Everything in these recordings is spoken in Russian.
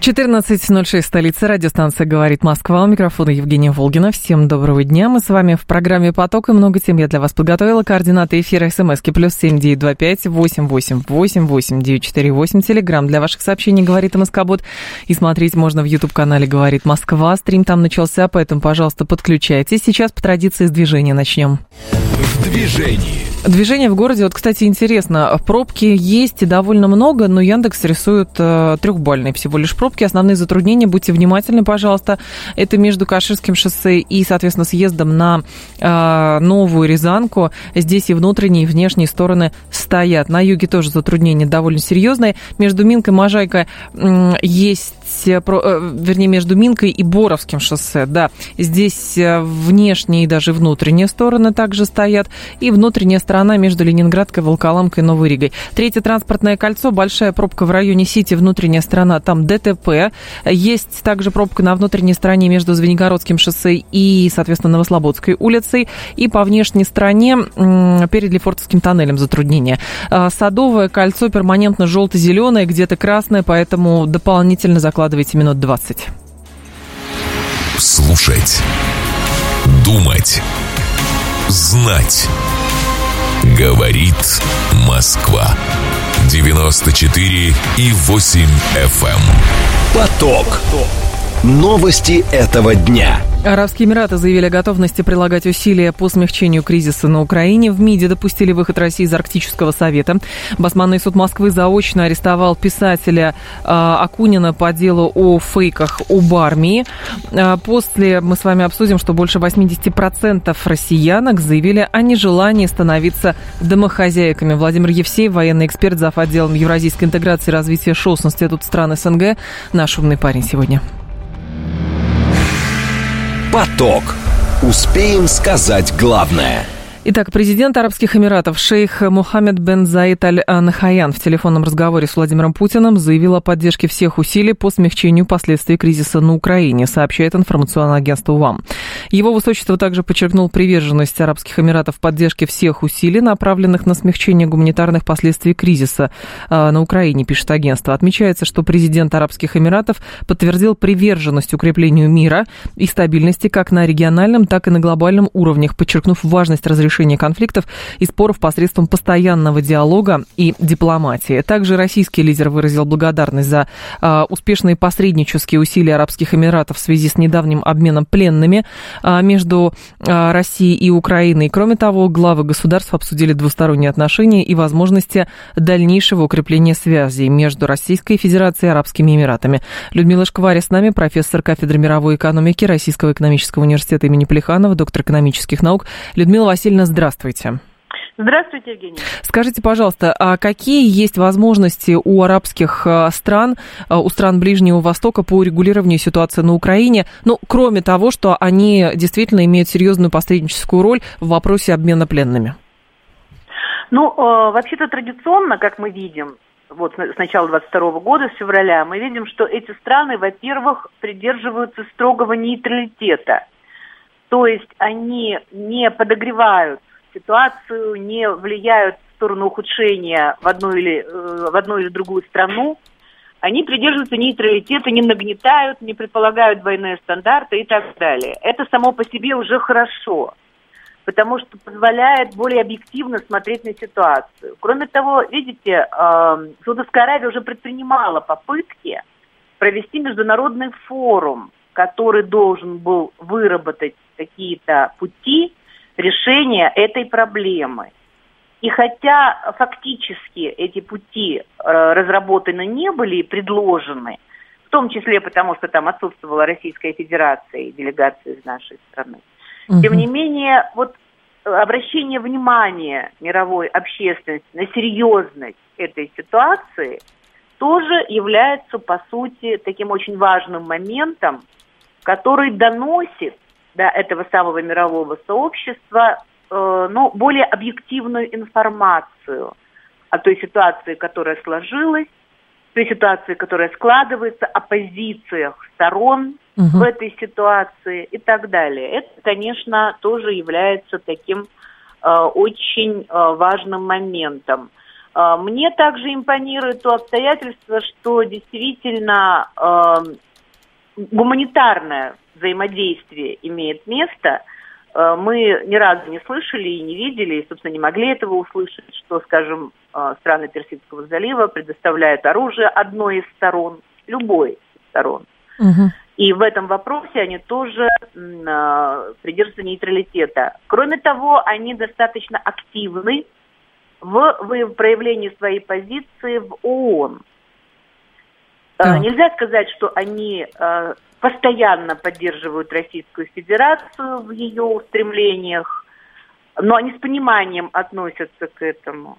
14.06, столица, радиостанция «Говорит Москва». У микрофона Евгения Волгина. Всем доброго дня. Мы с вами в программе «Поток» и много тем я для вас подготовила. Координаты эфира смски плюс семь девять два пять восемь восемь восемь восемь девять четыре восемь. Телеграмм для ваших сообщений «Говорит Москобот». И смотреть можно в YouTube-канале «Говорит Москва». Стрим там начался, поэтому, пожалуйста, подключайтесь. Сейчас по традиции с движения начнем. В движении. Движение в городе, вот, кстати, интересно, пробки есть и довольно много, но Яндекс рисует э, трехбальные всего лишь пробки. Основные затруднения, будьте внимательны, пожалуйста, это между Каширским шоссе и, соответственно, съездом на э, Новую Рязанку. Здесь и внутренние, и внешние стороны стоят. На юге тоже затруднения довольно серьезные. Между Минкой и Можайкой э, есть вернее, между Минкой и Боровским шоссе, да, здесь э, внешние и даже внутренние стороны также стоят, и внутренняя сторона между Ленинградкой, Волколамкой и Новой Ригой. Третье транспортное кольцо, большая пробка в районе Сити, внутренняя сторона, там ДТП. Есть также пробка на внутренней стороне между Звенигородским шоссе и, соответственно, Новослободской улицей. И по внешней стороне перед Лефортовским тоннелем затруднения. А, Садовое кольцо перманентно желто-зеленое, где-то красное, поэтому дополнительно закладывайте минут 20. Слушать. Думать. Знать. Говорит Москва. 94 и 8 FM. Эм. Поток. Новости этого дня. Арабские Эмираты заявили о готовности прилагать усилия по смягчению кризиса на Украине. В МИДе допустили выход России из Арктического совета. Басманный суд Москвы заочно арестовал писателя э, Акунина по делу о фейках об армии. Э, после мы с вами обсудим, что больше 80% россиянок заявили о нежелании становиться домохозяйками. Владимир Евсеев, военный эксперт, зав. отделом евразийской интеграции и развития ШОС Институт стран СНГ. Наш умный парень сегодня. Поток. Успеем сказать главное – Итак, президент Арабских Эмиратов шейх Мухаммед бен Заид Аль-Нахаян в телефонном разговоре с Владимиром Путиным заявил о поддержке всех усилий по смягчению последствий кризиса на Украине, сообщает информационное агентство УАМ. Его высочество также подчеркнул приверженность Арабских Эмиратов поддержке всех усилий, направленных на смягчение гуманитарных последствий кризиса а, на Украине, пишет агентство. Отмечается, что президент Арабских Эмиратов подтвердил приверженность укреплению мира и стабильности как на региональном, так и на глобальном уровнях, подчеркнув важность разрешения решения конфликтов и споров посредством постоянного диалога и дипломатии. Также российский лидер выразил благодарность за э, успешные посреднические усилия Арабских Эмиратов в связи с недавним обменом пленными э, между э, Россией и Украиной. Кроме того, главы государств обсудили двусторонние отношения и возможности дальнейшего укрепления связей между Российской Федерацией и Арабскими Эмиратами. Людмила Шкваря с нами, профессор кафедры мировой экономики Российского экономического университета имени Плеханова, доктор экономических наук. Людмила Васильевна, здравствуйте. Здравствуйте, Евгений. Скажите, пожалуйста, а какие есть возможности у арабских а, стран, а, у стран Ближнего Востока по урегулированию ситуации на Украине, ну, кроме того, что они действительно имеют серьезную посредническую роль в вопросе обмена пленными? Ну, э, вообще-то традиционно, как мы видим, вот с начала 22 года, с февраля, мы видим, что эти страны, во-первых, придерживаются строгого нейтралитета – то есть они не подогревают ситуацию, не влияют в сторону ухудшения в одну или, э, в одну или другую страну. Они придерживаются нейтралитета, не нагнетают, не предполагают двойные стандарты и так далее. Это само по себе уже хорошо, потому что позволяет более объективно смотреть на ситуацию. Кроме того, видите, э, Саудовская Аравия уже предпринимала попытки провести международный форум, который должен был выработать какие-то пути решения этой проблемы. И хотя фактически эти пути э, разработаны не были и предложены, в том числе потому, что там отсутствовала Российская Федерация и делегация из нашей страны, угу. тем не менее, вот обращение внимания мировой общественности на серьезность этой ситуации тоже является, по сути, таким очень важным моментом, который доносит до этого самого мирового сообщества э, ну, более объективную информацию о той ситуации, которая сложилась, той ситуации, которая складывается, о позициях сторон угу. в этой ситуации и так далее. Это, конечно, тоже является таким э, очень э, важным моментом. Э, мне также импонирует то обстоятельство, что действительно э, гуманитарное взаимодействие имеет место. Э, мы ни разу не слышали и не видели, и, собственно, не могли этого услышать, что, скажем, э, страны Персидского залива предоставляют оружие одной из сторон, любой из сторон. Угу. И в этом вопросе они тоже э, придерживаются нейтралитета. Кроме того, они достаточно активны в, в проявлении своей позиции в ООН. Так. Нельзя сказать, что они постоянно поддерживают Российскую Федерацию в ее устремлениях, но они с пониманием относятся к этому.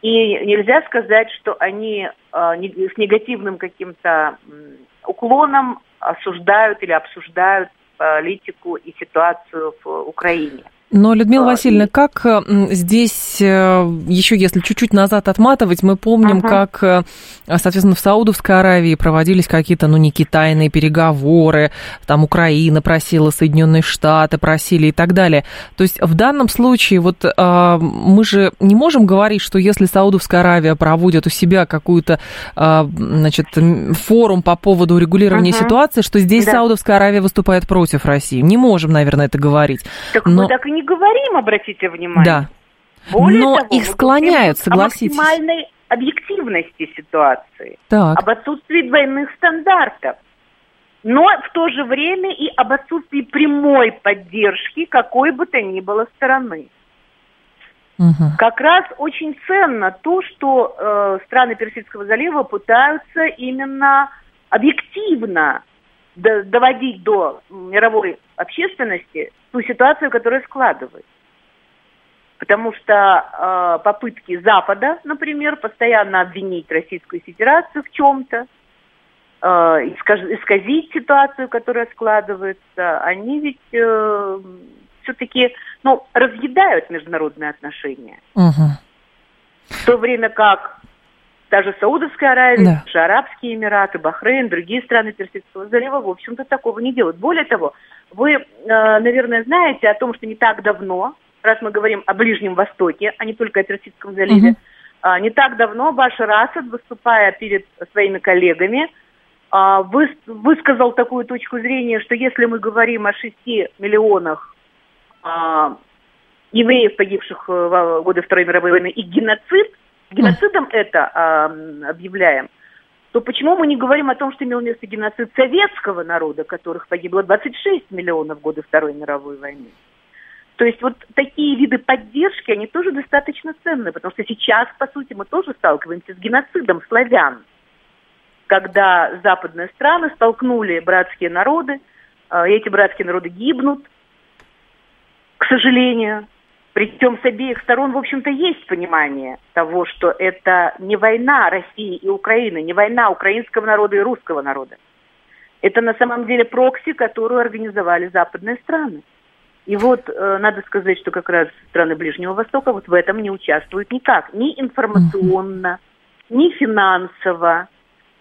И нельзя сказать, что они э, с негативным каким-то уклоном осуждают или обсуждают политику и ситуацию в Украине. Но, Людмила а, Васильевна, как здесь, э, еще если чуть-чуть назад отматывать, мы помним, ага. как, э, соответственно, в Саудовской Аравии проводились какие-то, ну, не китайные переговоры, там Украина просила, Соединенные Штаты просили и так далее. То есть в данном случае вот мы же не можем говорить, что если Саудовская Аравия проводит у себя какую-то, значит, форум по поводу урегулирования ага. ситуации, что здесь да. Саудовская Аравия выступает против России. Не можем, наверное, это говорить. Так Но... мы так и не говорим, обратите внимание. Да. Более Но того, их склоняют, согласитесь. О максимальной объективности ситуации, так. об отсутствии двойных стандартов, но в то же время и об отсутствии прямой поддержки какой бы то ни было стороны. Угу. Как раз очень ценно то, что э, страны Персидского залива пытаются именно объективно доводить до мировой общественности ту ситуацию, которая складывается. Потому что э, попытки Запада, например, постоянно обвинить Российскую Федерацию в чем-то, э, исказить ситуацию, которая складывается, они ведь э, все-таки ну, разъедают международные отношения. Угу. В то время как даже Саудовская Аравия, да. даже Арабские Эмираты, Бахрейн, другие страны Персидского залива, в общем-то, такого не делают. Более того, вы, э, наверное, знаете о том, что не так давно, раз мы говорим о Ближнем Востоке, а не только о Персидском заливе, угу. не так давно Башар Асад, выступая перед своими коллегами, а, высказал такую точку зрения, что если мы говорим о 6 миллионах а, евреев, погибших в годы Второй мировой войны, и геноцид, геноцидом это э, объявляем, то почему мы не говорим о том, что имел место геноцид советского народа, которых погибло 26 миллионов в годы Второй мировой войны? То есть вот такие виды поддержки, они тоже достаточно ценны, потому что сейчас, по сути, мы тоже сталкиваемся с геноцидом славян, когда западные страны столкнули братские народы, и эти братские народы гибнут, к сожалению, причем с обеих сторон, в общем-то, есть понимание того, что это не война России и Украины, не война украинского народа и русского народа. Это на самом деле прокси, которую организовали западные страны. И вот э, надо сказать, что как раз страны Ближнего Востока вот в этом не участвуют никак. Ни информационно, ни финансово,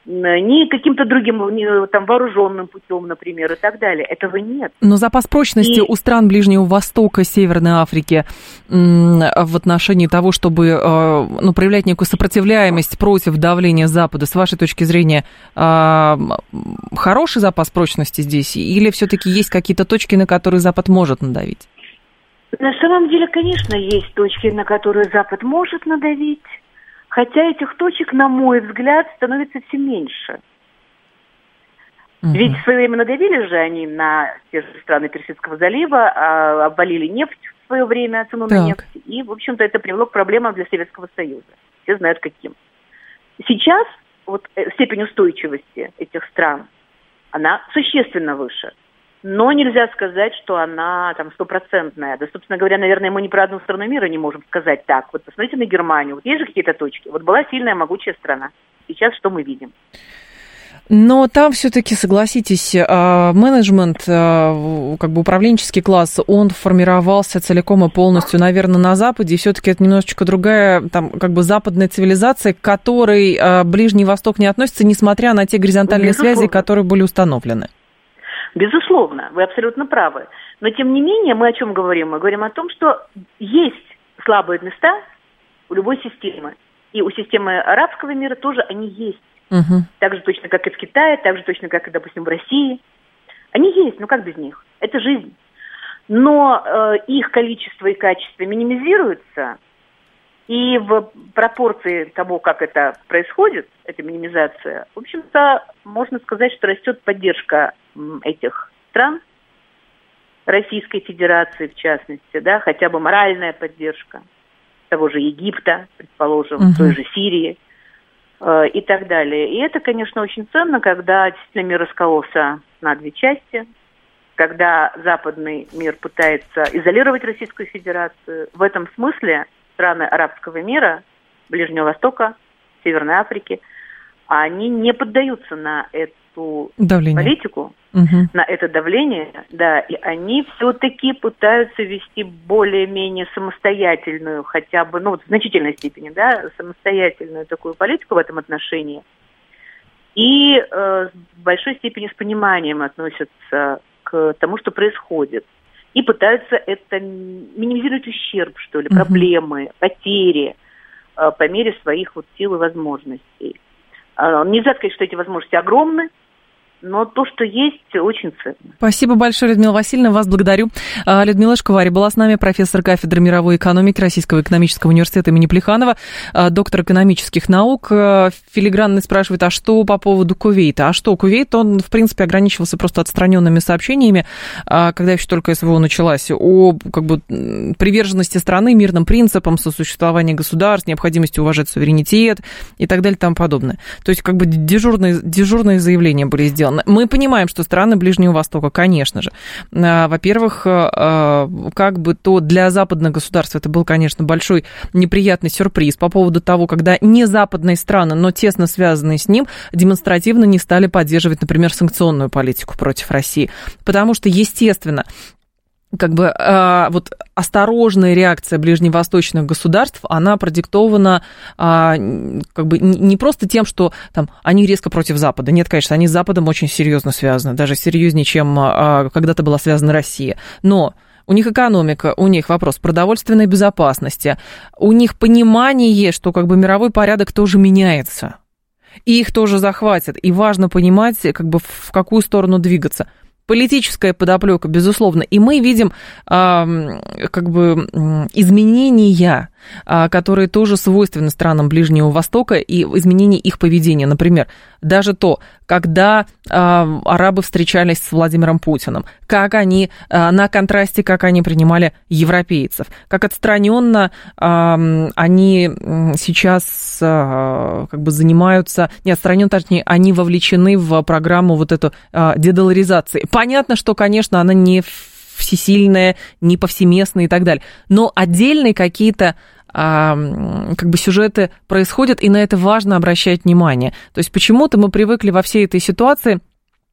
ни каким-то другим ни, там, вооруженным путем, например, и так далее. Этого нет. Но запас прочности и... у стран Ближнего Востока, Северной Африки в отношении того, чтобы э, ну, проявлять некую сопротивляемость против давления Запада, с вашей точки зрения, а, хороший запас прочности здесь? Или все-таки есть какие-то точки, на которые Запад может надавить? На самом деле, конечно, есть точки, на которые Запад может надавить. Хотя этих точек, на мой взгляд, становится все меньше. Угу. Ведь в свое время надавили же они на те же страны Персидского залива, а, обвалили нефть в свое время, цену так. на нефть. И, в общем-то, это привело к проблемам для Советского Союза. Все знают каким. Сейчас вот э, степень устойчивости этих стран, она существенно выше но нельзя сказать, что она там стопроцентная. Да, собственно говоря, наверное, мы ни про одну страну мира не можем сказать так. Вот посмотрите на Германию. Вот есть же какие-то точки. Вот была сильная, могучая страна. Сейчас что мы видим? Но там все-таки, согласитесь, а, менеджмент, а, как бы управленческий класс, он формировался целиком и полностью, наверное, на Западе. И все-таки это немножечко другая, там, как бы западная цивилизация, к которой а, Ближний Восток не относится, несмотря на те горизонтальные Безусловно. связи, которые были установлены. Безусловно, вы абсолютно правы. Но тем не менее, мы о чем говорим? Мы говорим о том, что есть слабые места у любой системы. И у системы арабского мира тоже они есть. Угу. Так же точно, как и в Китае, так же точно, как и, допустим, в России. Они есть, ну как без них? Это жизнь. Но э, их количество и качество минимизируются, и в пропорции того, как это происходит, эта минимизация, в общем-то, можно сказать, что растет поддержка этих стран, Российской Федерации в частности, да, хотя бы моральная поддержка того же Египта, предположим, угу. той же Сирии э, и так далее. И это, конечно, очень ценно, когда действительно мир раскололся на две части, когда западный мир пытается изолировать Российскую Федерацию. В этом смысле страны арабского мира, Ближнего Востока, Северной Африки, они не поддаются на эту Давление. политику, угу. на это давление, да, и они все-таки пытаются вести более-менее самостоятельную, хотя бы, ну, в значительной степени, да, самостоятельную такую политику в этом отношении. И э, в большой степени с пониманием относятся к тому, что происходит. И пытаются это минимизировать ущерб, что ли, проблемы, потери э, по мере своих вот сил и возможностей. Э, нельзя сказать, что эти возможности огромны, но то, что есть, очень ценно. Спасибо большое, Людмила Васильевна, вас благодарю. А, Людмила Шквари была с нами, профессор кафедры мировой экономики Российского экономического университета имени Плеханова, а, доктор экономических наук. А, филигранный спрашивает, а что по поводу Кувейта? А что, Кувейт, он, в принципе, ограничивался просто отстраненными сообщениями, когда еще только СВО началась, о как бы, приверженности страны мирным принципам, сосуществования государств, необходимости уважать суверенитет и так далее и тому подобное. То есть, как бы дежурные, дежурные заявления были сделаны сделано. Мы понимаем, что страны Ближнего Востока, конечно же, а, во-первых, а, как бы то для западных государств это был, конечно, большой неприятный сюрприз по поводу того, когда не западные страны, но тесно связанные с ним, демонстративно не стали поддерживать, например, санкционную политику против России. Потому что, естественно, как бы э, вот осторожная реакция ближневосточных государств, она продиктована э, как бы не просто тем, что там они резко против Запада. Нет, конечно, они с Западом очень серьезно связаны, даже серьезнее, чем э, когда-то была связана Россия. Но у них экономика, у них вопрос продовольственной безопасности, у них понимание, что как бы мировой порядок тоже меняется. И их тоже захватят. И важно понимать, как бы в какую сторону двигаться политическая подоплека, безусловно, и мы видим э, как бы изменения, которые тоже свойственны странам Ближнего Востока и изменения их поведения. Например, даже то, когда э, арабы встречались с Владимиром Путиным, как они э, на контрасте, как они принимали европейцев, как отстраненно они сейчас как бы занимаются, не отстраненно, точнее, они вовлечены в программу вот эту дедоларизации понятно, что, конечно, она не всесильная, не повсеместная и так далее. Но отдельные какие-то а, как бы сюжеты происходят, и на это важно обращать внимание. То есть почему-то мы привыкли во всей этой ситуации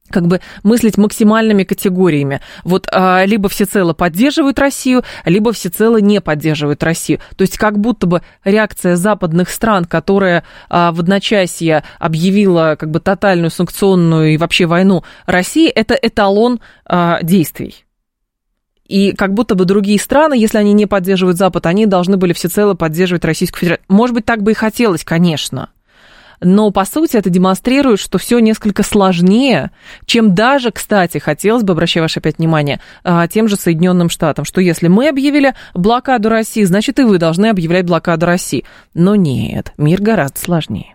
как бы мыслить максимальными категориями. Вот а, либо всецело поддерживают Россию, либо всецело не поддерживают Россию. То есть как будто бы реакция западных стран, которая а, в одночасье объявила как бы тотальную санкционную и вообще войну России, это эталон а, действий. И как будто бы другие страны, если они не поддерживают Запад, они должны были всецело поддерживать Российскую Федерацию. Может быть, так бы и хотелось, конечно но по сути это демонстрирует, что все несколько сложнее, чем даже, кстати, хотелось бы, обращаю ваше опять внимание, а, тем же Соединенным Штатам, что если мы объявили блокаду России, значит и вы должны объявлять блокаду России. Но нет, мир гораздо сложнее.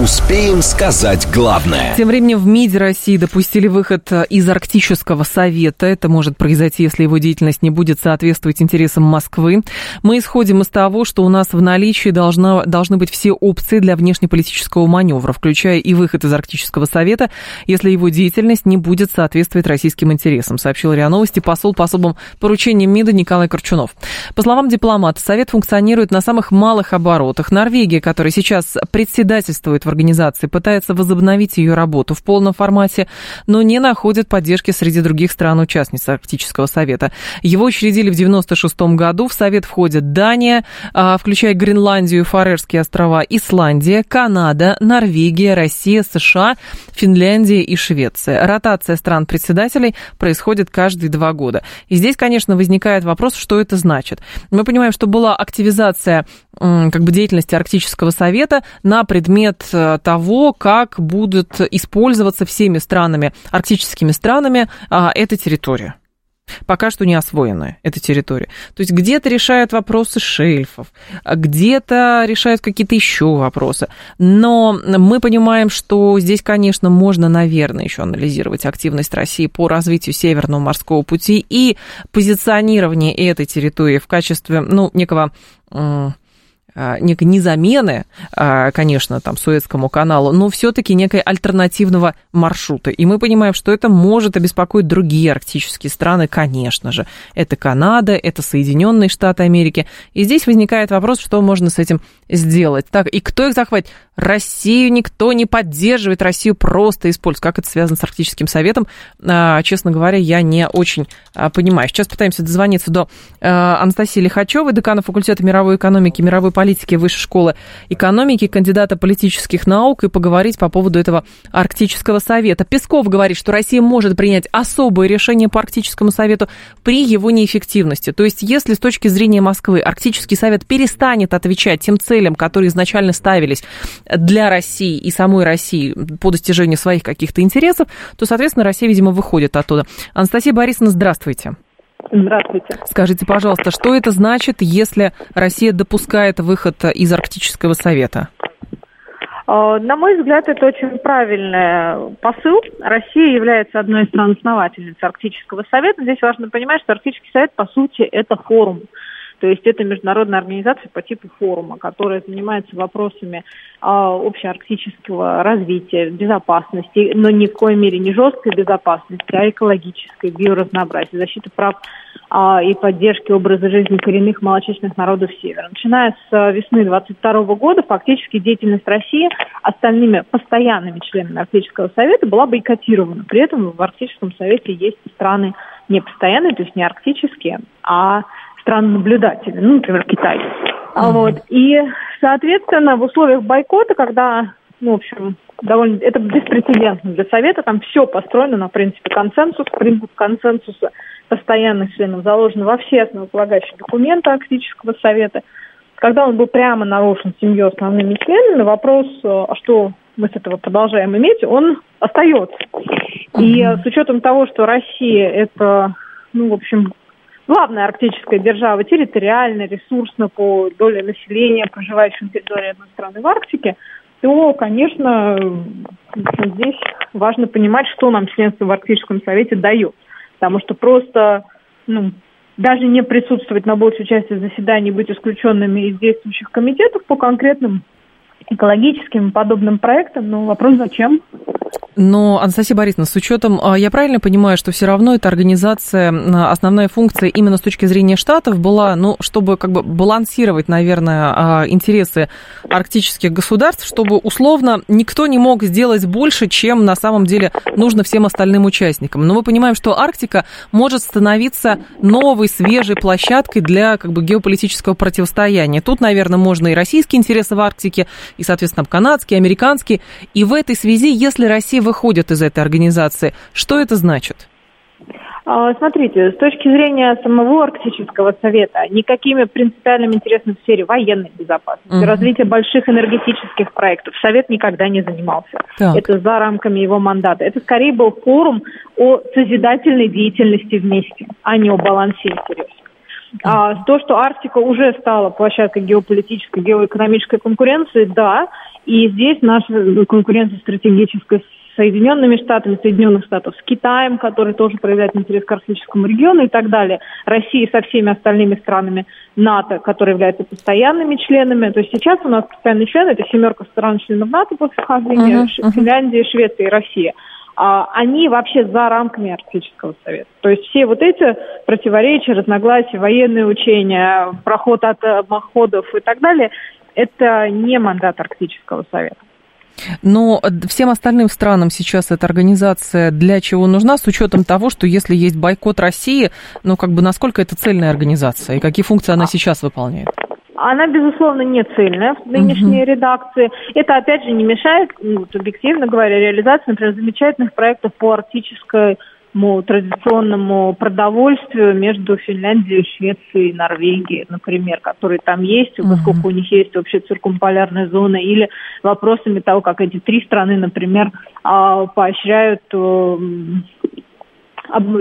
Успеем сказать главное. Тем временем в МИДе России допустили выход из Арктического совета. Это может произойти, если его деятельность не будет соответствовать интересам Москвы. Мы исходим из того, что у нас в наличии должна, должны быть все опции для внешнеполитического маневра, включая и выход из Арктического совета, если его деятельность не будет соответствовать российским интересам, сообщил РИА Новости посол по особым поручениям МИДа Николай Корчунов. По словам дипломата, совет функционирует на самых малых оборотах. Норвегия, которая сейчас председательствует организации, пытается возобновить ее работу в полном формате, но не находит поддержки среди других стран-участниц Арктического совета. Его учредили в 1996 году. В совет входят Дания, а, включая Гренландию, Фарерские острова, Исландия, Канада, Норвегия, Россия, США, Финляндия и Швеция. Ротация стран-председателей происходит каждые два года. И здесь, конечно, возникает вопрос, что это значит. Мы понимаем, что была активизация как бы деятельности Арктического совета на предмет того, как будут использоваться всеми странами, арктическими странами, а, эта территория пока что не освоенная эта территория. То есть где-то решают вопросы шельфов, где-то решают какие-то еще вопросы. Но мы понимаем, что здесь, конечно, можно, наверное, еще анализировать активность России по развитию Северного морского пути и позиционирование этой территории в качестве, ну, некого некой не замены, а, конечно, там, Суэцкому каналу, но все-таки некой альтернативного маршрута. И мы понимаем, что это может обеспокоить другие арктические страны, конечно же. Это Канада, это Соединенные Штаты Америки. И здесь возникает вопрос, что можно с этим сделать. Так, и кто их захватит? Россию никто не поддерживает, Россию просто использует. Как это связано с Арктическим советом? А, честно говоря, я не очень понимаю. Сейчас пытаемся дозвониться до Анастасии Лихачевой, декана факультета мировой экономики, мировой политики Высшей школы экономики, кандидата политических наук, и поговорить по поводу этого Арктического совета. Песков говорит, что Россия может принять особое решение по Арктическому совету при его неэффективности. То есть, если с точки зрения Москвы Арктический совет перестанет отвечать тем целям, которые изначально ставились для России и самой России по достижению своих каких-то интересов, то, соответственно, Россия, видимо, выходит оттуда. Анастасия Борисовна, здравствуйте. Здравствуйте. Скажите, пожалуйста, что это значит, если Россия допускает выход из Арктического совета? А, на мой взгляд, это очень правильный посыл. Россия является одной из стран-основательниц Арктического совета. Здесь важно понимать, что Арктический совет, по сути, это форум то есть это международная организация по типу форума, которая занимается вопросами а, общеарктического развития, безопасности, но ни в коей мере не жесткой безопасности, а экологической, биоразнообразия, защиты прав а, и поддержки образа жизни коренных малочисленных народов Севера. Начиная с а, весны 22 года фактически деятельность России остальными постоянными членами Арктического совета была бойкотирована. При этом в Арктическом совете есть страны не постоянные, то есть не арктические, а стран наблюдателей, ну, например, Китай. Mm-hmm. Вот. И, соответственно, в условиях бойкота, когда, ну, в общем, довольно, это беспрецедентно для Совета, там все построено на принципе консенсуса, принцип консенсуса постоянных членов заложен во все основополагающие документы Арктического Совета. Когда он был прямо нарушен семью основными членами, вопрос, а что мы с этого продолжаем иметь, он остается. И с учетом того, что Россия это, ну, в общем, главная арктическая держава территориально, ресурсно по доле населения, проживающего на территории одной страны в Арктике, то, конечно, здесь важно понимать, что нам членство в Арктическом совете дает. Потому что просто ну, даже не присутствовать на большей части заседаний, быть исключенными из действующих комитетов по конкретным экологическим подобным проектам, но вопрос зачем? Но, Анастасия Борисовна, с учетом, а, я правильно понимаю, что все равно эта организация, а, основная функция именно с точки зрения Штатов была, ну, чтобы как бы балансировать, наверное, а, интересы арктических государств, чтобы условно никто не мог сделать больше, чем на самом деле нужно всем остальным участникам. Но мы понимаем, что Арктика может становиться новой, свежей площадкой для как бы геополитического противостояния. Тут, наверное, можно и российские интересы в Арктике, и, соответственно, канадские, американские. И в этой связи, если Россия выходят из этой организации. Что это значит? А, смотрите, с точки зрения самого Арктического совета, никакими принципиальными интересами в сфере военной безопасности, угу. развития больших энергетических проектов Совет никогда не занимался. Так. Это за рамками его мандата. Это скорее был форум о созидательной деятельности вместе, а не о балансе интересов. А то, что Арктика уже стала площадкой геополитической, геоэкономической конкуренции, да, и здесь наша конкуренция стратегическая с Соединенными Штатами, Соединенных Штатов, с Китаем, который тоже проявляет интерес к арктическому региону и так далее. Россия со всеми остальными странами НАТО, которые являются постоянными членами. То есть сейчас у нас постоянные члены, это семерка стран-членов НАТО после вхождения, uh-huh, uh-huh. Финляндия, Швеция и Россия. А, они вообще за рамками Арктического совета. То есть все вот эти противоречия, разногласия, военные учения, проход от обходов и так далее, это не мандат Арктического совета. Но всем остальным странам сейчас эта организация для чего нужна, с учетом того, что если есть бойкот России, ну как бы насколько это цельная организация и какие функции она сейчас выполняет? Она, безусловно, не цельная в нынешней угу. редакции. Это, опять же, не мешает, ну, объективно говоря, реализации, например, замечательных проектов по арктической традиционному продовольствию между Финляндией, Швецией и Норвегией, например, которые там есть, поскольку uh-huh. у них есть вообще циркумполярная зона, или вопросами того, как эти три страны, например, а, поощряют э,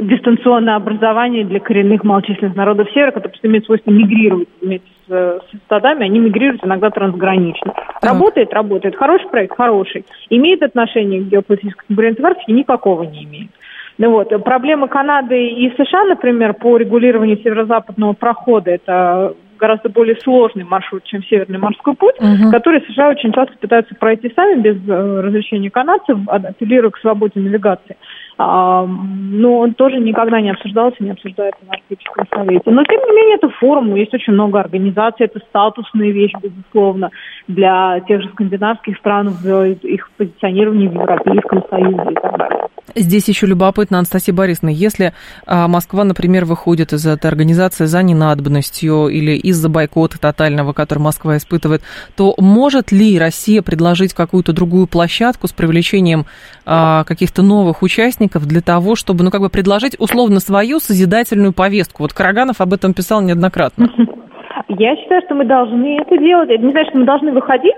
дистанционное образование для коренных малочисленных народов Севера, которые просто имеют свойство мигрировать вместе с, с стадами, они мигрируют иногда трансгранично. Так. Работает, работает. Хороший проект, хороший. Имеет отношение к геополитической конкуренции в Арктике? Никакого не имеет. Ну вот. Проблемы Канады и США, например, по регулированию северо-западного прохода, это гораздо более сложный маршрут, чем Северный морской путь, uh-huh. который США очень часто пытаются пройти сами без э, разрешения канадцев, апеллируя к свободе навигации. Но он тоже никогда не обсуждался, не обсуждается на Арктическом совете. Но, тем не менее, это форум, есть очень много организаций, это статусная вещь, безусловно, для тех же скандинавских стран в их позиционировании в Европейском Союзе и так далее. Здесь еще любопытно, Анастасия Борисовна, если а, Москва, например, выходит из этой организации за ненадобностью или из-за бойкота тотального, который Москва испытывает, то может ли Россия предложить какую-то другую площадку с привлечением а, каких-то новых участников для того, чтобы, ну, как бы предложить условно свою созидательную повестку? Вот Караганов об этом писал неоднократно. Я считаю, что мы должны это делать. Это не значит, что мы должны выходить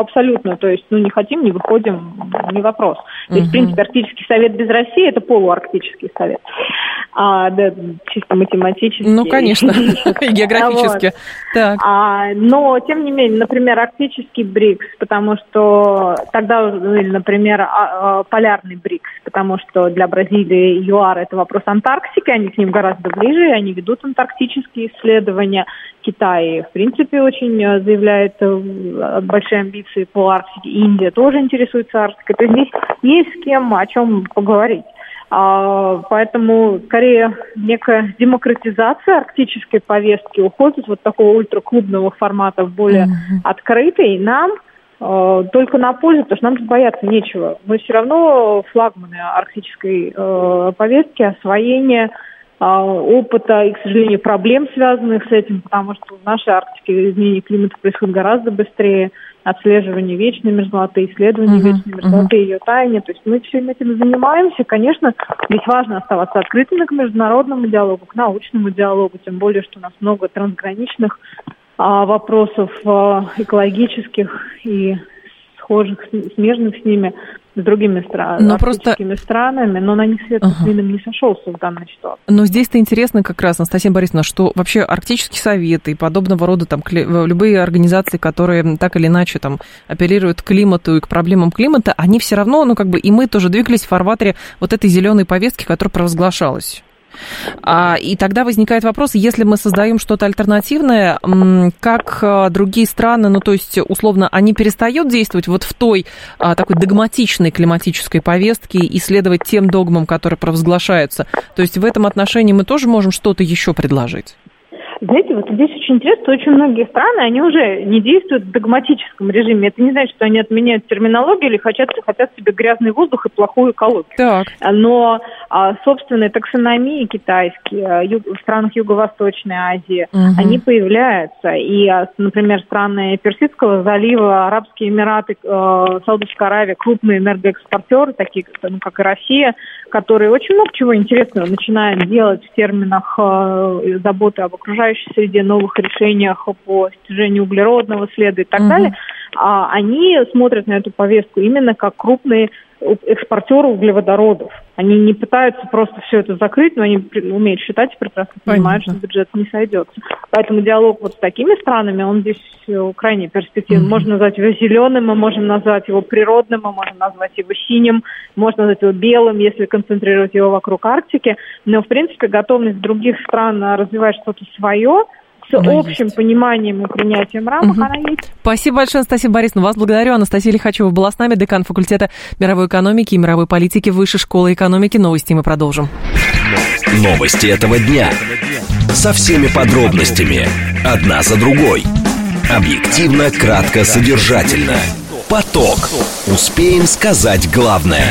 Абсолютно. То есть, ну, не хотим, не выходим, не вопрос. То есть, в принципе, Арктический совет без России – это полуарктический совет. А, да, чисто математически. Ну, конечно, географически. Так. А, но, тем не менее, например, арктический БРИКС, потому что тогда, или, например, а, а, полярный БРИКС, потому что для Бразилии ЮАР – это вопрос Антарктики, они к ним гораздо ближе, они ведут антарктические исследования. Китай, в принципе, очень э, заявляет э, большие амбиции по Арктике. Индия тоже интересуется Арктикой. То есть здесь есть с кем о чем поговорить. А, поэтому, скорее, некая демократизация арктической повестки уходит вот такого ультраклубного формата в более mm-hmm. открытый. Нам э, только на пользу, потому что нам бояться нечего. Мы все равно флагманы арктической э, повестки, освоения а, опыта и, к сожалению, проблем, связанных с этим, потому что в нашей Арктике изменение климата происходит гораздо быстрее, отслеживание вечной мерзлоты, исследование uh-huh, вечной мерзлоты, uh-huh. ее тайне. То есть мы всем этим занимаемся. Конечно, здесь важно оставаться открытыми к международному диалогу, к научному диалогу, тем более, что у нас много трансграничных а, вопросов а, экологических и схожих, смежных с ними с другими странами, но просто... странами, но на них свет ага. клином не сошелся в данной ситуации. Но здесь-то интересно как раз, Анастасия Борисовна, что вообще Арктический совет и подобного рода там любые организации, которые так или иначе там апеллируют к климату и к проблемам климата, они все равно, ну как бы и мы тоже двигались в фарватере вот этой зеленой повестки, которая провозглашалась. А, и тогда возникает вопрос, если мы создаем что-то альтернативное, как а, другие страны, ну то есть условно, они перестают действовать вот в той а, такой догматичной климатической повестке и следовать тем догмам, которые провозглашаются. То есть в этом отношении мы тоже можем что-то еще предложить? Знаете, вот здесь очень интересно, очень многие страны, они уже не действуют в догматическом режиме. Это не значит, что они отменяют терминологию или хотят, хотят себе грязный воздух и плохую экологию. Так. Но а, собственные таксономии китайские а, в странах Юго-Восточной Азии, угу. они появляются. И, а, например, страны Персидского залива, Арабские Эмираты, Саудовская Аравия, крупные энергоэкспортеры, такие ну, как и Россия, которые очень много чего интересного начинают делать в терминах заботы об окружающей среде, новых решениях по снижению углеродного следа и так угу. далее, а, они смотрят на эту повестку именно как крупные экспортеры углеводородов. Они не пытаются просто все это закрыть, но они умеют считать и прекрасно понимают, Понятно. что бюджет не сойдется. Поэтому диалог вот с такими странами, он здесь э, крайне перспективный. Mm-hmm. Можно назвать его зеленым, мы можем назвать его природным, мы можем назвать его синим, можно назвать его белым, если концентрировать его вокруг Арктики. Но, в принципе, готовность других стран развивать что-то свое – с она общим есть. пониманием и принятием рамок, угу. она есть. Спасибо большое, Анастасия Борисовна. Вас благодарю. Анастасия Лихачева была с нами, декан факультета мировой экономики и мировой политики Высшей школы экономики. Новости мы продолжим. Новости этого дня. Со всеми подробностями. Одна за другой. Объективно, кратко, содержательно. Поток. Успеем сказать главное.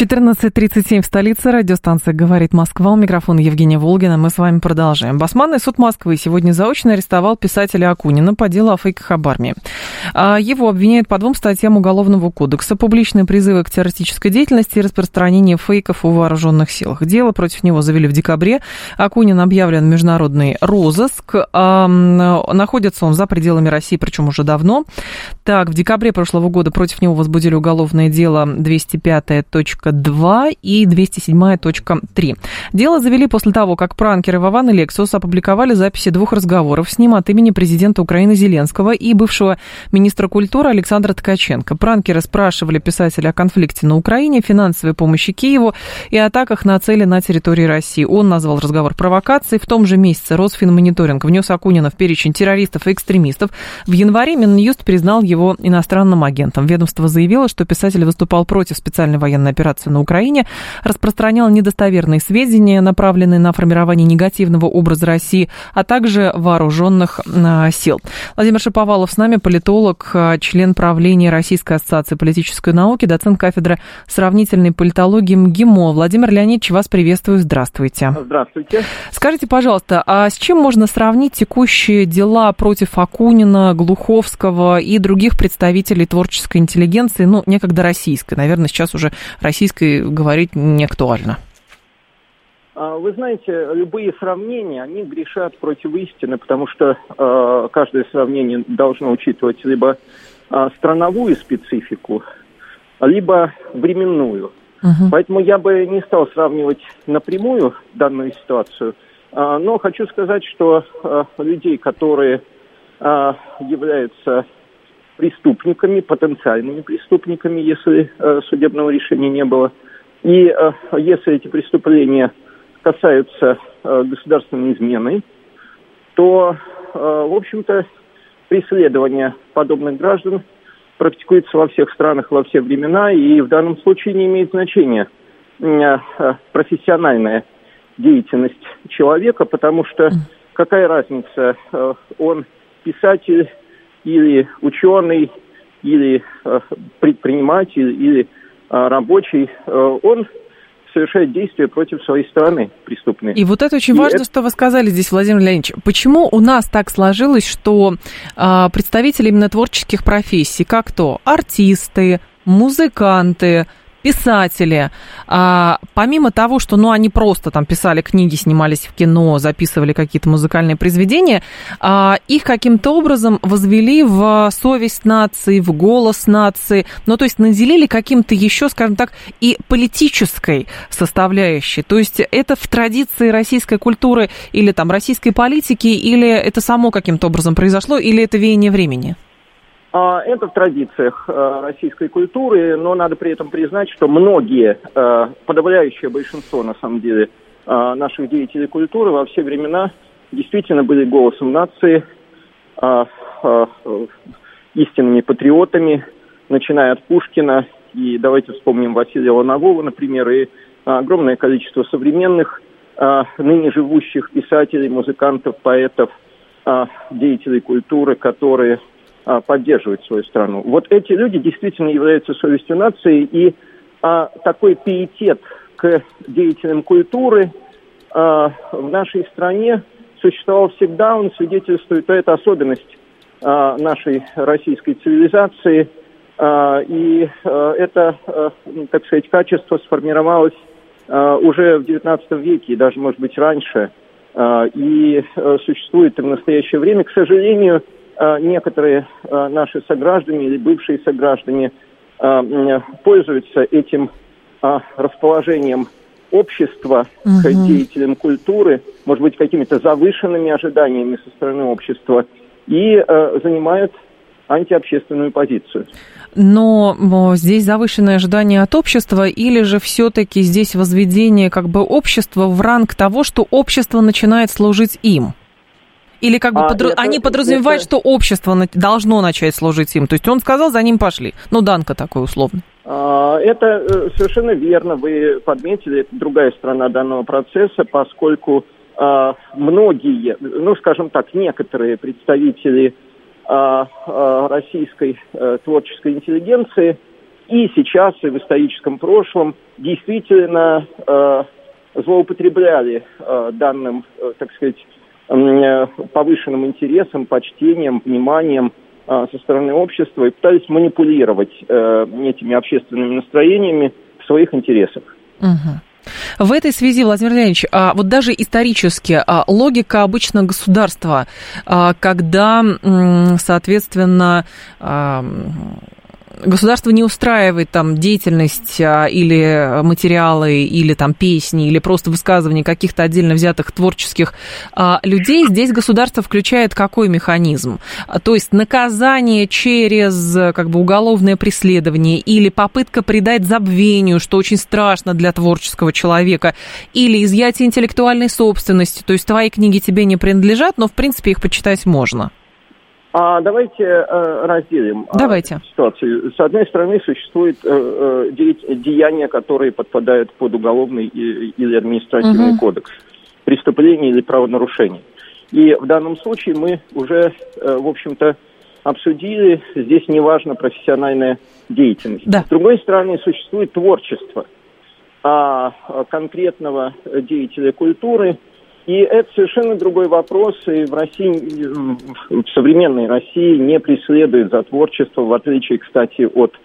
14.37 в столице. Радиостанция «Говорит Москва». У микрофона Евгения Волгина. Мы с вами продолжаем. Басманный суд Москвы сегодня заочно арестовал писателя Акунина по делу о фейках об армии. А, его обвиняют по двум статьям Уголовного кодекса. Публичные призывы к террористической деятельности и распространение фейков о вооруженных силах. Дело против него завели в декабре. Акунин объявлен международный розыск. А, находится он за пределами России, причем уже давно. Так, в декабре прошлого года против него возбудили уголовное дело 205 207.2 и 207.3. Дело завели после того, как пранкеры Вован и Лексус опубликовали записи двух разговоров с ним от имени президента Украины Зеленского и бывшего министра культуры Александра Ткаченко. Пранкеры спрашивали писателя о конфликте на Украине, финансовой помощи Киеву и атаках на цели на территории России. Он назвал разговор провокацией. В том же месяце Росфинмониторинг внес Акунина в перечень террористов и экстремистов. В январе Минюст признал его иностранным агентом. Ведомство заявило, что писатель выступал против специальной военной операции операцию на Украине, распространял недостоверные сведения, направленные на формирование негативного образа России, а также вооруженных а, сил. Владимир Шиповалов с нами, политолог, а, член правления Российской ассоциации политической науки, доцент кафедры сравнительной политологии МГИМО. Владимир Леонидович, вас приветствую. Здравствуйте. Здравствуйте. Скажите, пожалуйста, а с чем можно сравнить текущие дела против Акунина, Глуховского и других представителей творческой интеллигенции, ну, некогда российской, наверное, сейчас уже российской российской говорить не актуально? А, вы знаете, любые сравнения, они грешат против истины, потому что э, каждое сравнение должно учитывать либо э, страновую специфику, либо временную. Угу. Поэтому я бы не стал сравнивать напрямую данную ситуацию, э, но хочу сказать, что э, людей, которые являются преступниками, потенциальными преступниками, если э, судебного решения не было. И э, если эти преступления касаются э, государственной измены, то, э, в общем-то, преследование подобных граждан практикуется во всех странах, во все времена, и в данном случае не имеет значения э, профессиональная деятельность человека, потому что какая разница, э, он писатель, или ученый, или э, предприниматель, или э, рабочий, э, он совершает действия против своей страны преступные. И вот это очень и важно, это... что вы сказали здесь, Владимир Леонидович. Почему у нас так сложилось, что э, представители именно творческих профессий, как то артисты, музыканты, писатели, а, помимо того, что ну, они просто там писали книги, снимались в кино, записывали какие-то музыкальные произведения, а, их каким-то образом возвели в совесть нации, в голос нации, ну, то есть наделили каким-то еще, скажем так, и политической составляющей. То есть это в традиции российской культуры или там российской политики, или это само каким-то образом произошло, или это веяние времени? А, это в традициях э, российской культуры, но надо при этом признать, что многие, э, подавляющее большинство, на самом деле, э, наших деятелей культуры во все времена действительно были голосом нации, истинными патриотами, начиная от Пушкина, и давайте вспомним Василия Ланового, например, и огромное количество современных, ныне живущих писателей, музыкантов, поэтов, деятелей культуры, которые поддерживать свою страну. Вот эти люди действительно являются совестью нации, и а, такой пиетет к деятелям культуры а, в нашей стране существовал всегда, он свидетельствует, что это особенность а, нашей российской цивилизации, а, и а, это, а, так сказать, качество сформировалось а, уже в XIX веке, и даже, может быть, раньше, а, и а, существует и в настоящее время, к сожалению, некоторые э, наши сограждане или бывшие сограждане э, пользуются этим расположением общества угу. к деятелям культуры, может быть, какими-то завышенными ожиданиями со стороны общества, и э, занимают антиобщественную позицию. Но здесь завышенное ожидание от общества или же все-таки здесь возведение как бы общества в ранг того, что общество начинает служить им? Или как бы а, подра... это, они подразумевают, это... что общество должно начать служить им? То есть он сказал, за ним пошли. Ну, Данка такой условно. А, это э, совершенно верно. Вы подметили, это другая сторона данного процесса, поскольку а, многие, ну, скажем так, некоторые представители а, российской а, творческой интеллигенции и сейчас, и в историческом прошлом действительно а, злоупотребляли данным, так сказать, повышенным интересом, почтением, вниманием а, со стороны общества и пытались манипулировать а, этими общественными настроениями в своих интересах. В этой связи, Владимир Леонидович, а, вот даже исторически а, логика обычно государства, когда, соответственно, государство не устраивает там деятельность а, или материалы, или там песни, или просто высказывания каких-то отдельно взятых творческих а, людей, здесь государство включает какой механизм? А, то есть наказание через как бы уголовное преследование или попытка придать забвению, что очень страшно для творческого человека, или изъятие интеллектуальной собственности, то есть твои книги тебе не принадлежат, но в принципе их почитать можно. А давайте э, разделим а, давайте. Э, ситуацию. С одной стороны, существует э, э, деяния, которые подпадают под уголовный или административный угу. кодекс. Преступление или правонарушение. И в данном случае мы уже, э, в общем-то, обсудили, здесь неважно профессиональная деятельность. Да. С другой стороны, существует творчество а конкретного деятеля культуры – и это совершенно другой вопрос, и в России, в современной России не преследует за творчество, в отличие, кстати, от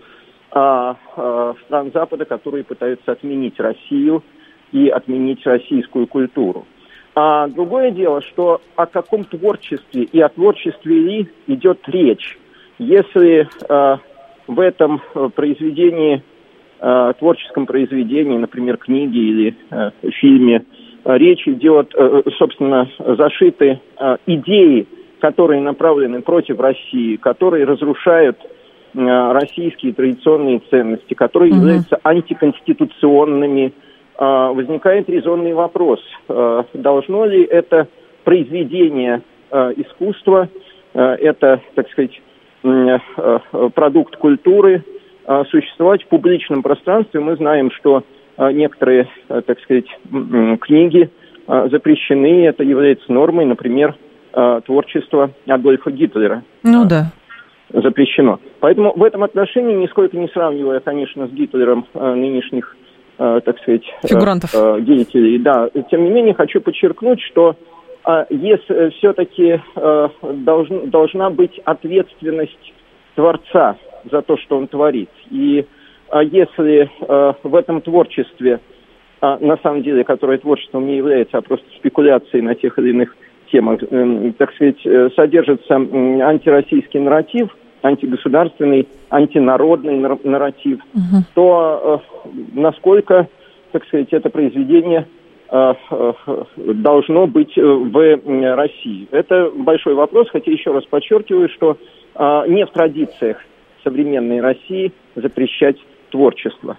а, а, стран Запада, которые пытаются отменить Россию и отменить российскую культуру. А другое дело, что о каком творчестве и о творчестве ли идет речь, если а, в этом э, произведении, а, творческом произведении, например, книге или а, фильме, речь идет, э, собственно, зашиты э, идеи, которые направлены против России, которые разрушают э, российские традиционные ценности, которые угу. являются антиконституционными, возникает резонный вопрос, должно ли это произведение искусства, это, так сказать, продукт культуры, существовать в публичном пространстве. Мы знаем, что а, некоторые, а, так сказать, книги а, запрещены, это является нормой, например, творчество Адольфа Гитлера. Ну да. Запрещено. Поэтому в этом отношении, нисколько не сравнивая, конечно, с Гитлером нынешних, так сказать, Фигурантов. деятелей, да, тем не менее хочу подчеркнуть, что если все-таки должна быть ответственность Творца за то, что он творит. И а если э, в этом творчестве, а, на самом деле, которое творчеством не является, а просто спекуляцией на тех или иных темах, э, так сказать, э, содержится антироссийский нарратив, антигосударственный, антинародный нарратив, угу. то э, насколько, так сказать, это произведение должно быть в России. Это большой вопрос, хотя еще раз подчеркиваю, что не в традициях современной России запрещать творчества.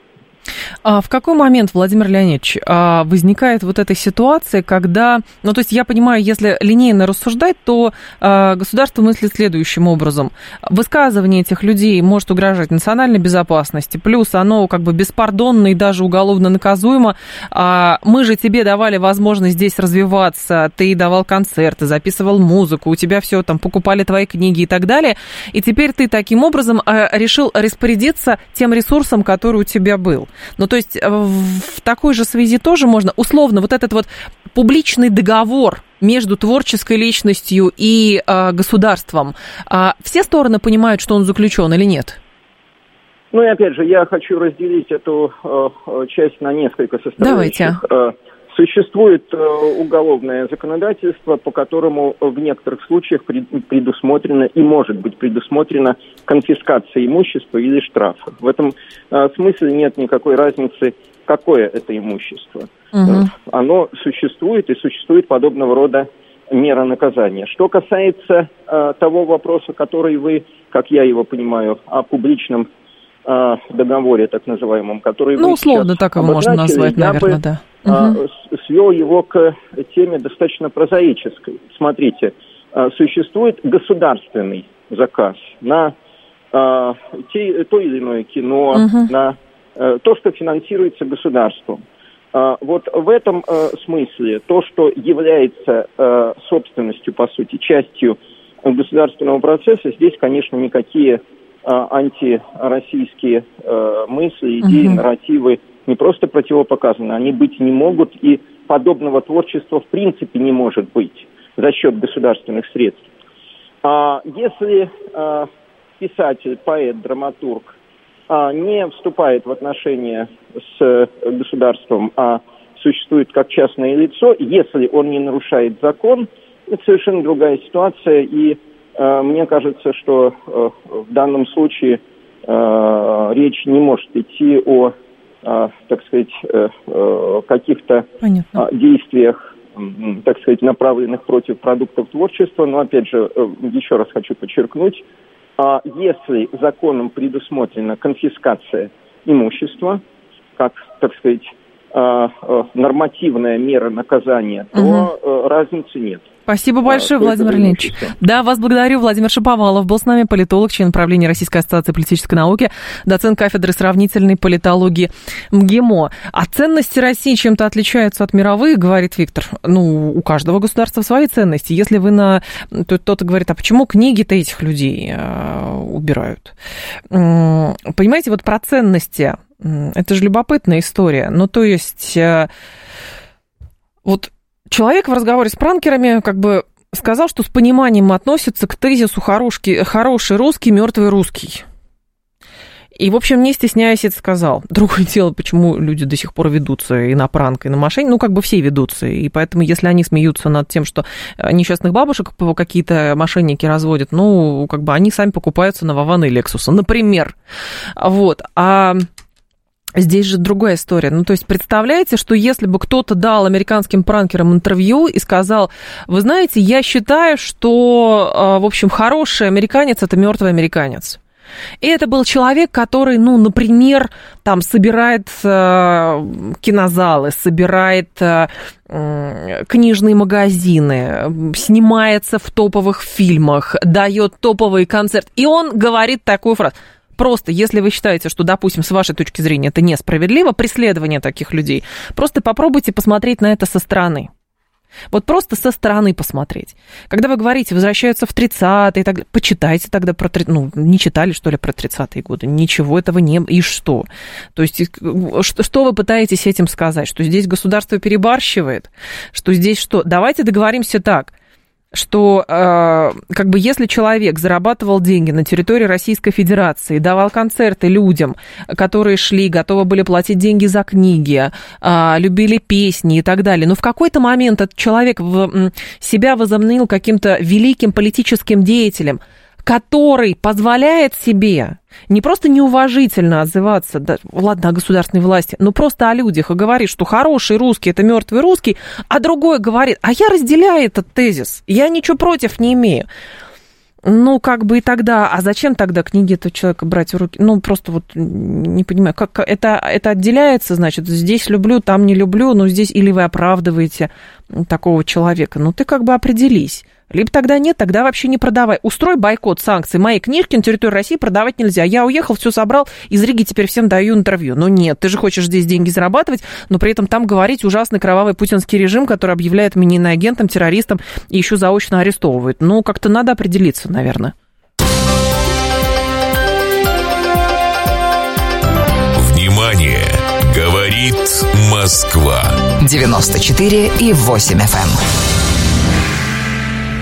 А в какой момент, Владимир Леонидович, а, возникает вот эта ситуация, когда, ну, то есть я понимаю, если линейно рассуждать, то а, государство мыслит следующим образом. Высказывание этих людей может угрожать национальной безопасности, плюс оно как бы беспардонно и даже уголовно наказуемо. Мы же тебе давали возможность здесь развиваться, ты давал концерты, записывал музыку, у тебя все там покупали твои книги и так далее, и теперь ты таким образом решил распорядиться тем ресурсом, который у тебя был. Ну, то есть э, в такой же связи тоже можно, условно, вот этот вот публичный договор между творческой личностью и э, государством, э, все стороны понимают, что он заключен или нет? Ну и опять же, я хочу разделить эту э, часть на несколько составляющих. Давайте. Существует э, уголовное законодательство, по которому в некоторых случаях предусмотрена и может быть предусмотрена конфискация имущества или штрафа. В этом э, смысле нет никакой разницы, какое это имущество. Угу. Оно существует и существует подобного рода мера наказания. Что касается э, того вопроса, который вы, как я его понимаю, о публичном э, договоре, так называемом, который ну, условно так его можно назвать, наверное, бы, да угу. свел его к теме достаточно прозаической. Смотрите, а, существует государственный заказ на а, те, то или иное кино, угу. на то, что финансируется государством. Вот в этом смысле то, что является собственностью, по сути, частью государственного процесса, здесь, конечно, никакие антироссийские мысли, идеи, угу. нарративы не просто противопоказаны, они быть не могут, и подобного творчества в принципе не может быть за счет государственных средств. А если а, писатель, поэт, драматург а, не вступает в отношения с государством, а существует как частное лицо, если он не нарушает закон, это совершенно другая ситуация, и э, мне кажется, что э, в данном случае э, речь не может идти о так сказать, э, э, каких-то Понятно. А, действиях, так сказать, направленных против продуктов творчества. Но, опять же, э, еще раз хочу подчеркнуть, а если законом предусмотрена конфискация имущества, как, так сказать, нормативная мера наказания, то угу. разницы нет. Спасибо большое, Владимир Леонидович. Да, вас благодарю. Владимир Шиповалов был с нами, политолог, член правления Российской ассоциации политической науки, доцент кафедры сравнительной политологии МГИМО. А ценности России чем-то отличаются от мировых, говорит Виктор. Ну, у каждого государства свои ценности. Если вы на... Кто-то говорит, а почему книги-то этих людей э, убирают? Понимаете, вот про ценности, это же любопытная история. Ну, то есть... Э, вот Человек в разговоре с пранкерами как бы сказал, что с пониманием относится к тезису хороший, хороший русский, мертвый русский. И, в общем, не стесняясь, это сказал. Другое дело, почему люди до сих пор ведутся и на пранк, и на мошенничество. Ну, как бы все ведутся. И поэтому, если они смеются над тем, что несчастных бабушек какие-то мошенники разводят, ну, как бы они сами покупаются на Вована и Лексуса, например. Вот. А Здесь же другая история. Ну, то есть, представляете, что если бы кто-то дал американским пранкерам интервью и сказал, вы знаете, я считаю, что, а, в общем, хороший американец – это мертвый американец. И это был человек, который, ну, например, там собирает э, кинозалы, собирает э, книжные магазины, снимается в топовых фильмах, дает топовый концерт. И он говорит такую фразу. Просто, если вы считаете, что, допустим, с вашей точки зрения это несправедливо, преследование таких людей, просто попробуйте посмотреть на это со стороны. Вот просто со стороны посмотреть. Когда вы говорите, возвращаются в 30-е, так, почитайте тогда про... Ну, не читали, что ли, про 30-е годы? Ничего этого не... И что? То есть, что, вы пытаетесь этим сказать? Что здесь государство перебарщивает? Что здесь что? Давайте договоримся так – что э, как бы если человек зарабатывал деньги на территории Российской Федерации, давал концерты людям, которые шли, готовы были платить деньги за книги, э, любили песни и так далее, но в какой-то момент этот человек в, себя возомнил каким-то великим политическим деятелем, который позволяет себе не просто неуважительно отзываться, да, ладно, о государственной власти, но просто о людях и говорит, что хороший русский – это мертвый русский, а другой говорит, а я разделяю этот тезис, я ничего против не имею. Ну, как бы и тогда, а зачем тогда книги этого человека брать в руки? Ну, просто вот не понимаю, как это, это отделяется, значит, здесь люблю, там не люблю, но здесь или вы оправдываете такого человека, ну, ты как бы определись. Либо тогда нет, тогда вообще не продавай. Устрой бойкот санкций. Мои книжки на территории России продавать нельзя. Я уехал, все собрал, из Риги теперь всем даю интервью. Но нет, ты же хочешь здесь деньги зарабатывать, но при этом там говорить ужасный кровавый путинский режим, который объявляет меня иноагентом, террористом и еще заочно арестовывает. Ну, как-то надо определиться, наверное. Внимание! Говорит Москва. 94 и 8 FM.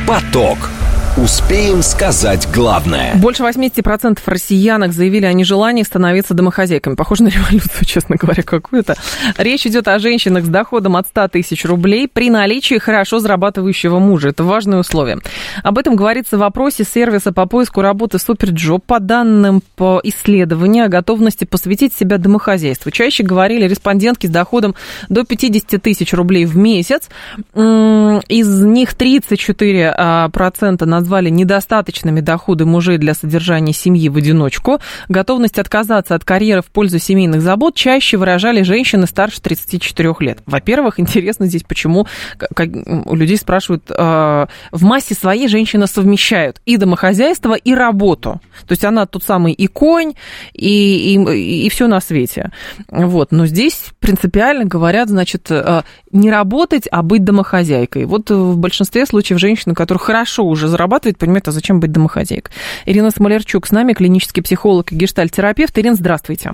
Поток. Успеем сказать главное. Больше 80% россиянок заявили о нежелании становиться домохозяйками. Похоже на революцию, честно говоря, какую-то. Речь идет о женщинах с доходом от 100 тысяч рублей при наличии хорошо зарабатывающего мужа. Это важное условие. Об этом говорится в опросе сервиса по поиску работы SuperJob по данным по исследованию о готовности посвятить себя домохозяйству. Чаще говорили респондентки с доходом до 50 тысяч рублей в месяц. Из них 34% на назвали недостаточными доходы мужей для содержания семьи в одиночку. Готовность отказаться от карьеры в пользу семейных забот чаще выражали женщины старше 34 лет. Во-первых, интересно здесь, почему как, у людей спрашивают, э, в массе своей женщина совмещают и домохозяйство, и работу. То есть она тот самый и конь, и, и, и все на свете. Вот. Но здесь принципиально говорят, значит, э, не работать, а быть домохозяйкой. Вот в большинстве случаев женщины, которые хорошо уже зарабатывают, зарабатывает, понимает, а зачем быть домохозяйкой. Ирина Смолерчук с нами, клинический психолог и гештальтерапевт. Ирина, здравствуйте.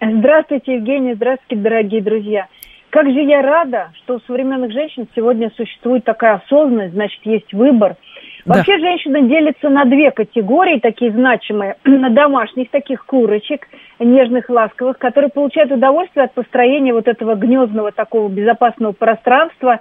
Здравствуйте, Евгений, здравствуйте, дорогие друзья. Как же я рада, что у современных женщин сегодня существует такая осознанность, значит, есть выбор. Вообще да. женщина делится на две категории, такие значимые, на домашних таких курочек, нежных, ласковых, которые получают удовольствие от построения вот этого гнездного такого безопасного пространства,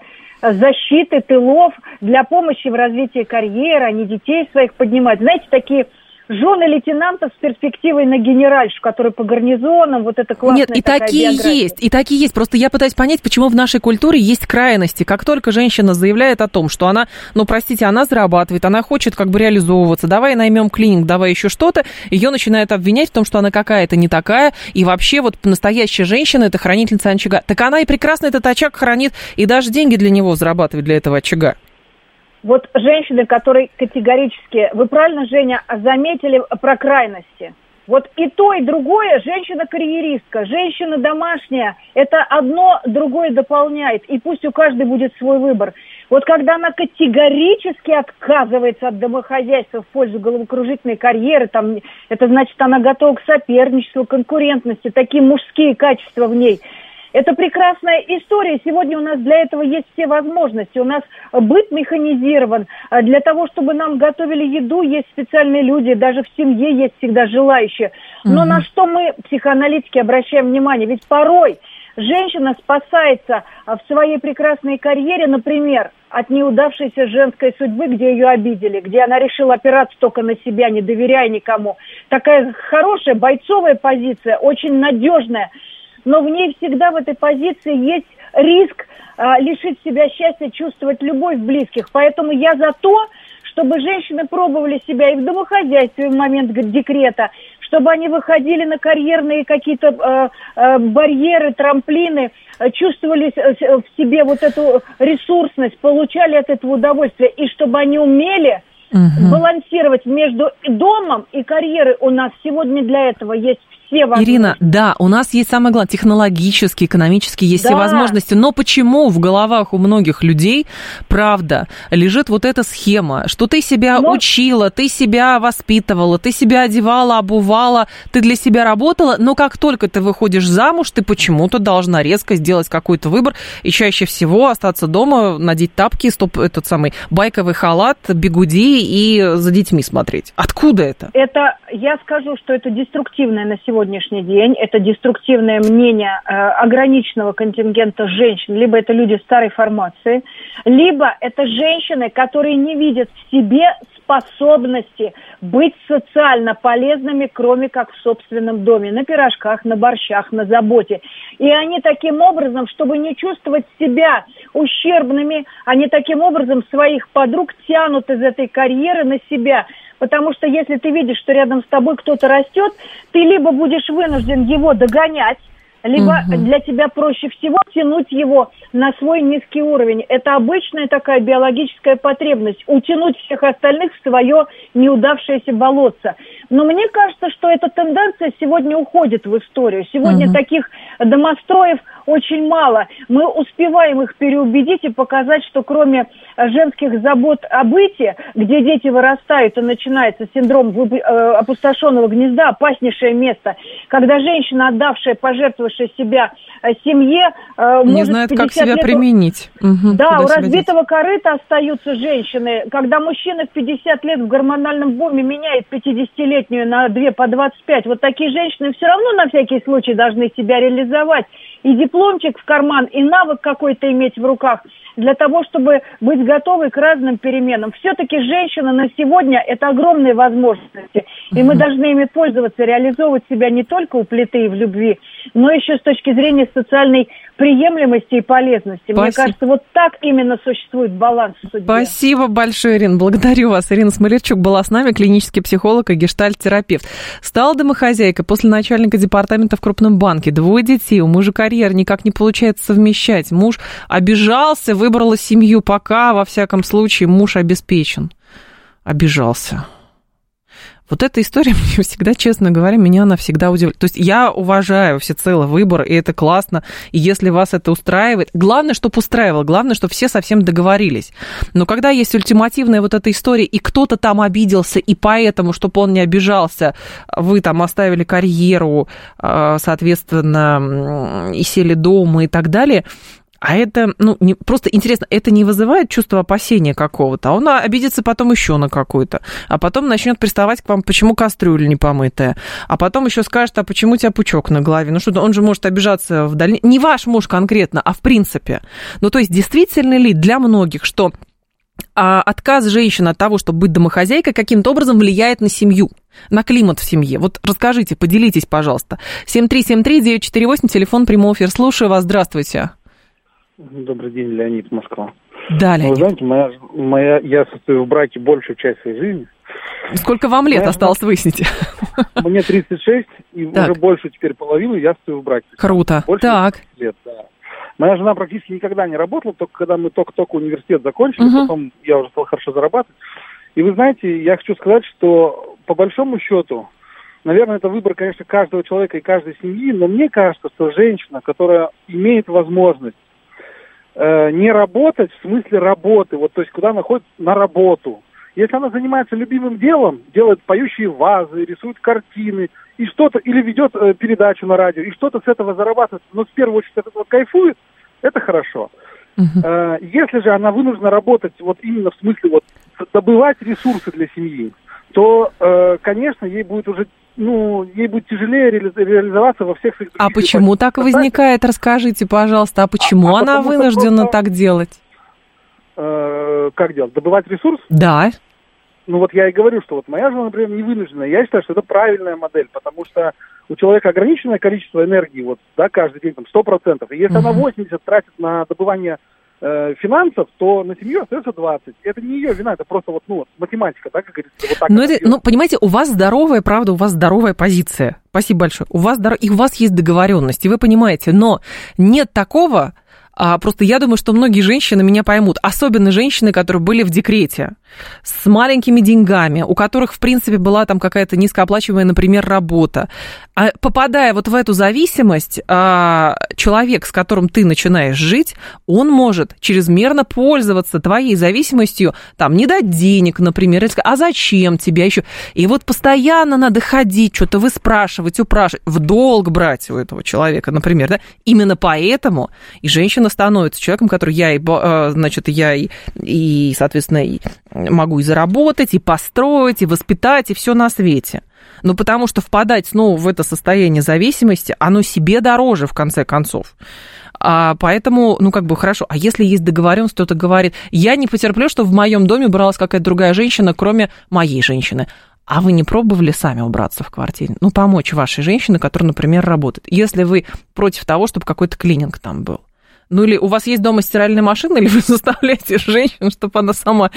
защиты тылов, для помощи в развитии карьеры, они детей своих поднимать. Знаете, такие жены лейтенантов с перспективой на генеральшу, которые по гарнизонам, вот это классная Нет, и такие биография. есть, и такие есть. Просто я пытаюсь понять, почему в нашей культуре есть крайности. Как только женщина заявляет о том, что она, ну, простите, она зарабатывает, она хочет как бы реализовываться, давай наймем клиник, давай еще что-то, ее начинают обвинять в том, что она какая-то не такая, и вообще вот настоящая женщина – это хранительница очага. Так она и прекрасно этот очаг хранит, и даже деньги для него зарабатывает, для этого очага вот женщины, которые категорически, вы правильно, Женя, заметили про крайности. Вот и то, и другое, женщина-карьеристка, женщина домашняя, это одно другое дополняет, и пусть у каждой будет свой выбор. Вот когда она категорически отказывается от домохозяйства в пользу головокружительной карьеры, там, это значит, она готова к соперничеству, конкурентности, такие мужские качества в ней – это прекрасная история. Сегодня у нас для этого есть все возможности. У нас быт механизирован. А для того, чтобы нам готовили еду, есть специальные люди. Даже в семье есть всегда желающие. Но угу. на что мы, психоаналитики, обращаем внимание? Ведь порой женщина спасается в своей прекрасной карьере, например, от неудавшейся женской судьбы, где ее обидели, где она решила опираться только на себя, не доверяя никому. Такая хорошая бойцовая позиция, очень надежная но в ней всегда в этой позиции есть риск а, лишить себя счастья, чувствовать любовь близких. Поэтому я за то, чтобы женщины пробовали себя и в домохозяйстве в момент декрета, чтобы они выходили на карьерные какие-то э, э, барьеры, трамплины, чувствовали в себе вот эту ресурсность, получали от этого удовольствие, и чтобы они умели угу. балансировать между домом и карьерой. У нас сегодня для этого есть все возможности. Ирина, да, у нас есть самое главное, технологические, экономические есть да. все возможности, но почему в головах у многих людей, правда, лежит вот эта схема, что ты себя но... учила, ты себя воспитывала, ты себя одевала, обувала, ты для себя работала, но как только ты выходишь замуж, ты почему-то должна резко сделать какой-то выбор и чаще всего остаться дома, надеть тапки, стоп, этот самый байковый халат, бегуди и за детьми смотреть. Откуда это? Это, я скажу, что это деструктивное на сегодня сегодняшний день. Это деструктивное мнение э, ограниченного контингента женщин. Либо это люди старой формации, либо это женщины, которые не видят в себе способности быть социально полезными, кроме как в собственном доме, на пирожках, на борщах, на заботе. И они таким образом, чтобы не чувствовать себя ущербными, они таким образом своих подруг тянут из этой карьеры на себя – Потому что если ты видишь, что рядом с тобой кто-то растет, ты либо будешь вынужден его догонять, либо угу. для тебя проще всего тянуть его на свой низкий уровень. Это обычная такая биологическая потребность – утянуть всех остальных в свое неудавшееся болотце. Но мне кажется, что эта тенденция сегодня уходит в историю. Сегодня угу. таких домостроев очень мало. Мы успеваем их переубедить и показать, что кроме женских забот о быте, где дети вырастают и начинается синдром э, опустошенного гнезда, опаснейшее место, когда женщина, отдавшая, пожертвовавшая себя э, семье, э, не знает, как себя лет... применить. Угу, да, у разбитого корыта остаются женщины. Когда мужчина в 50 лет в гормональном буме меняет 50-летнюю на 2 по 25, вот такие женщины все равно на всякий случай должны себя реализовать. И дипломчик в карман, и навык какой-то иметь в руках для того, чтобы быть готовы к разным переменам. Все-таки женщина на сегодня – это огромные возможности. И мы должны ими пользоваться, реализовывать себя не только у плиты и в любви, но еще с точки зрения социальной приемлемости и полезности. Спасибо. Мне кажется, вот так именно существует баланс в судьбе. Спасибо большое, Ирина. Благодарю вас. Ирина Смолерчук была с нами, клинический психолог и гештальт-терапевт. Стала домохозяйкой после начальника департамента в крупном банке. Двое детей, у мужа карьера никак не получается совмещать. Муж обижался, выбрала семью, пока, во всяком случае, муж обеспечен. Обижался. Вот эта история мне всегда, честно говоря, меня она всегда удивляет. То есть я уважаю всецело выбор, и это классно. И если вас это устраивает, главное, чтобы устраивало, главное, чтобы все совсем договорились. Но когда есть ультимативная вот эта история, и кто-то там обиделся, и поэтому, чтобы он не обижался, вы там оставили карьеру, а, соответственно, и сели дома и так далее, а это, ну, не, просто интересно, это не вызывает чувство опасения какого-то, а он обидится потом еще на какую-то, а потом начнет приставать к вам, почему кастрюля не помытая, а потом еще скажет, а почему у тебя пучок на голове, ну что, он же может обижаться в дальнейшем, не ваш муж конкретно, а в принципе. Ну, то есть, действительно ли для многих, что а отказ женщины от того, чтобы быть домохозяйкой, каким-то образом влияет на семью, на климат в семье. Вот расскажите, поделитесь, пожалуйста. 7373948, телефон прямого эфир. Слушаю вас, здравствуйте. Добрый день, Леонид, Москва. Да, Леонид. Вы знаете, моя, моя, я состою в браке большую часть своей жизни. Сколько вам лет моя осталось, жена... выясните? Мне 36, и так. уже больше теперь половину я стою в браке. Круто. Больше так. лет, да. Моя жена практически никогда не работала, только когда мы только-только университет закончили, угу. потом я уже стал хорошо зарабатывать. И вы знаете, я хочу сказать, что по большому счету, наверное, это выбор, конечно, каждого человека и каждой семьи, но мне кажется, что женщина, которая имеет возможность э, не работать в смысле работы, вот то есть куда она ходит на работу. Если она занимается любимым делом, делает поющие вазы, рисует картины, и что-то, или ведет э, передачу на радио, и что-то с этого зарабатывает, но в первую очередь от этого кайфует, это хорошо. Uh-huh. Э, если же она вынуждена работать вот именно в смысле вот добывать ресурсы для семьи, то, э, конечно, ей будет уже ну, ей будет тяжелее реализоваться во всех своих А почему так возникает? Расскажите, пожалуйста, а почему а, она вынуждена просто... так делать? Э, как делать? Добывать ресурс? Да. Ну вот я и говорю, что вот моя жена, например, не вынуждена. Я считаю, что это правильная модель, потому что у человека ограниченное количество энергии, вот, да, каждый день, там, 100%. И если uh-huh. она 80 тратит на добывание э, финансов, то на семью остается 20. Это не ее вина, это просто вот, ну, вот, математика, да, как говорится. Вот так Но это, ну, понимаете, у вас здоровая, правда, у вас здоровая позиция. Спасибо большое. У вас здоров... И у вас есть договоренность, и вы понимаете, но нет такого, а, просто я думаю, что многие женщины меня поймут, особенно женщины, которые были в декрете, с маленькими деньгами, у которых, в принципе, была там какая-то низкооплачиваемая, например, работа. А попадая вот в эту зависимость, а, человек, с которым ты начинаешь жить, он может чрезмерно пользоваться твоей зависимостью, там, не дать денег, например, или сказать, а зачем тебя еще? И вот постоянно надо ходить, что-то выспрашивать, упрашивать, в долг брать у этого человека, например, да? Именно поэтому и женщина становится человеком, который я, и, э, значит, я и, и соответственно, и могу и заработать, и построить, и воспитать, и все на свете. Но потому что впадать снова в это состояние зависимости, оно себе дороже, в конце концов. А, поэтому, ну, как бы хорошо. А если есть договоренность, кто-то говорит, я не потерплю, что в моем доме бралась какая-то другая женщина, кроме моей женщины. А вы не пробовали сами убраться в квартире? Ну, помочь вашей женщине, которая, например, работает. Если вы против того, чтобы какой-то клининг там был. Ну или у вас есть дома стиральная машина, или вы заставляете женщину, чтобы она сама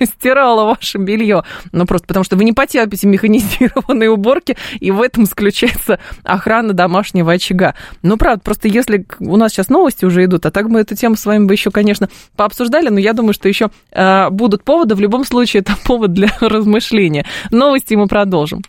стирала ваше белье. Ну просто потому что вы не потерпите механизированные уборки, и в этом заключается охрана домашнего очага. Ну правда, просто если у нас сейчас новости уже идут, а так мы эту тему с вами бы еще, конечно, пообсуждали, но я думаю, что еще э, будут поводы. В любом случае, это повод для размышления. Новости мы продолжим.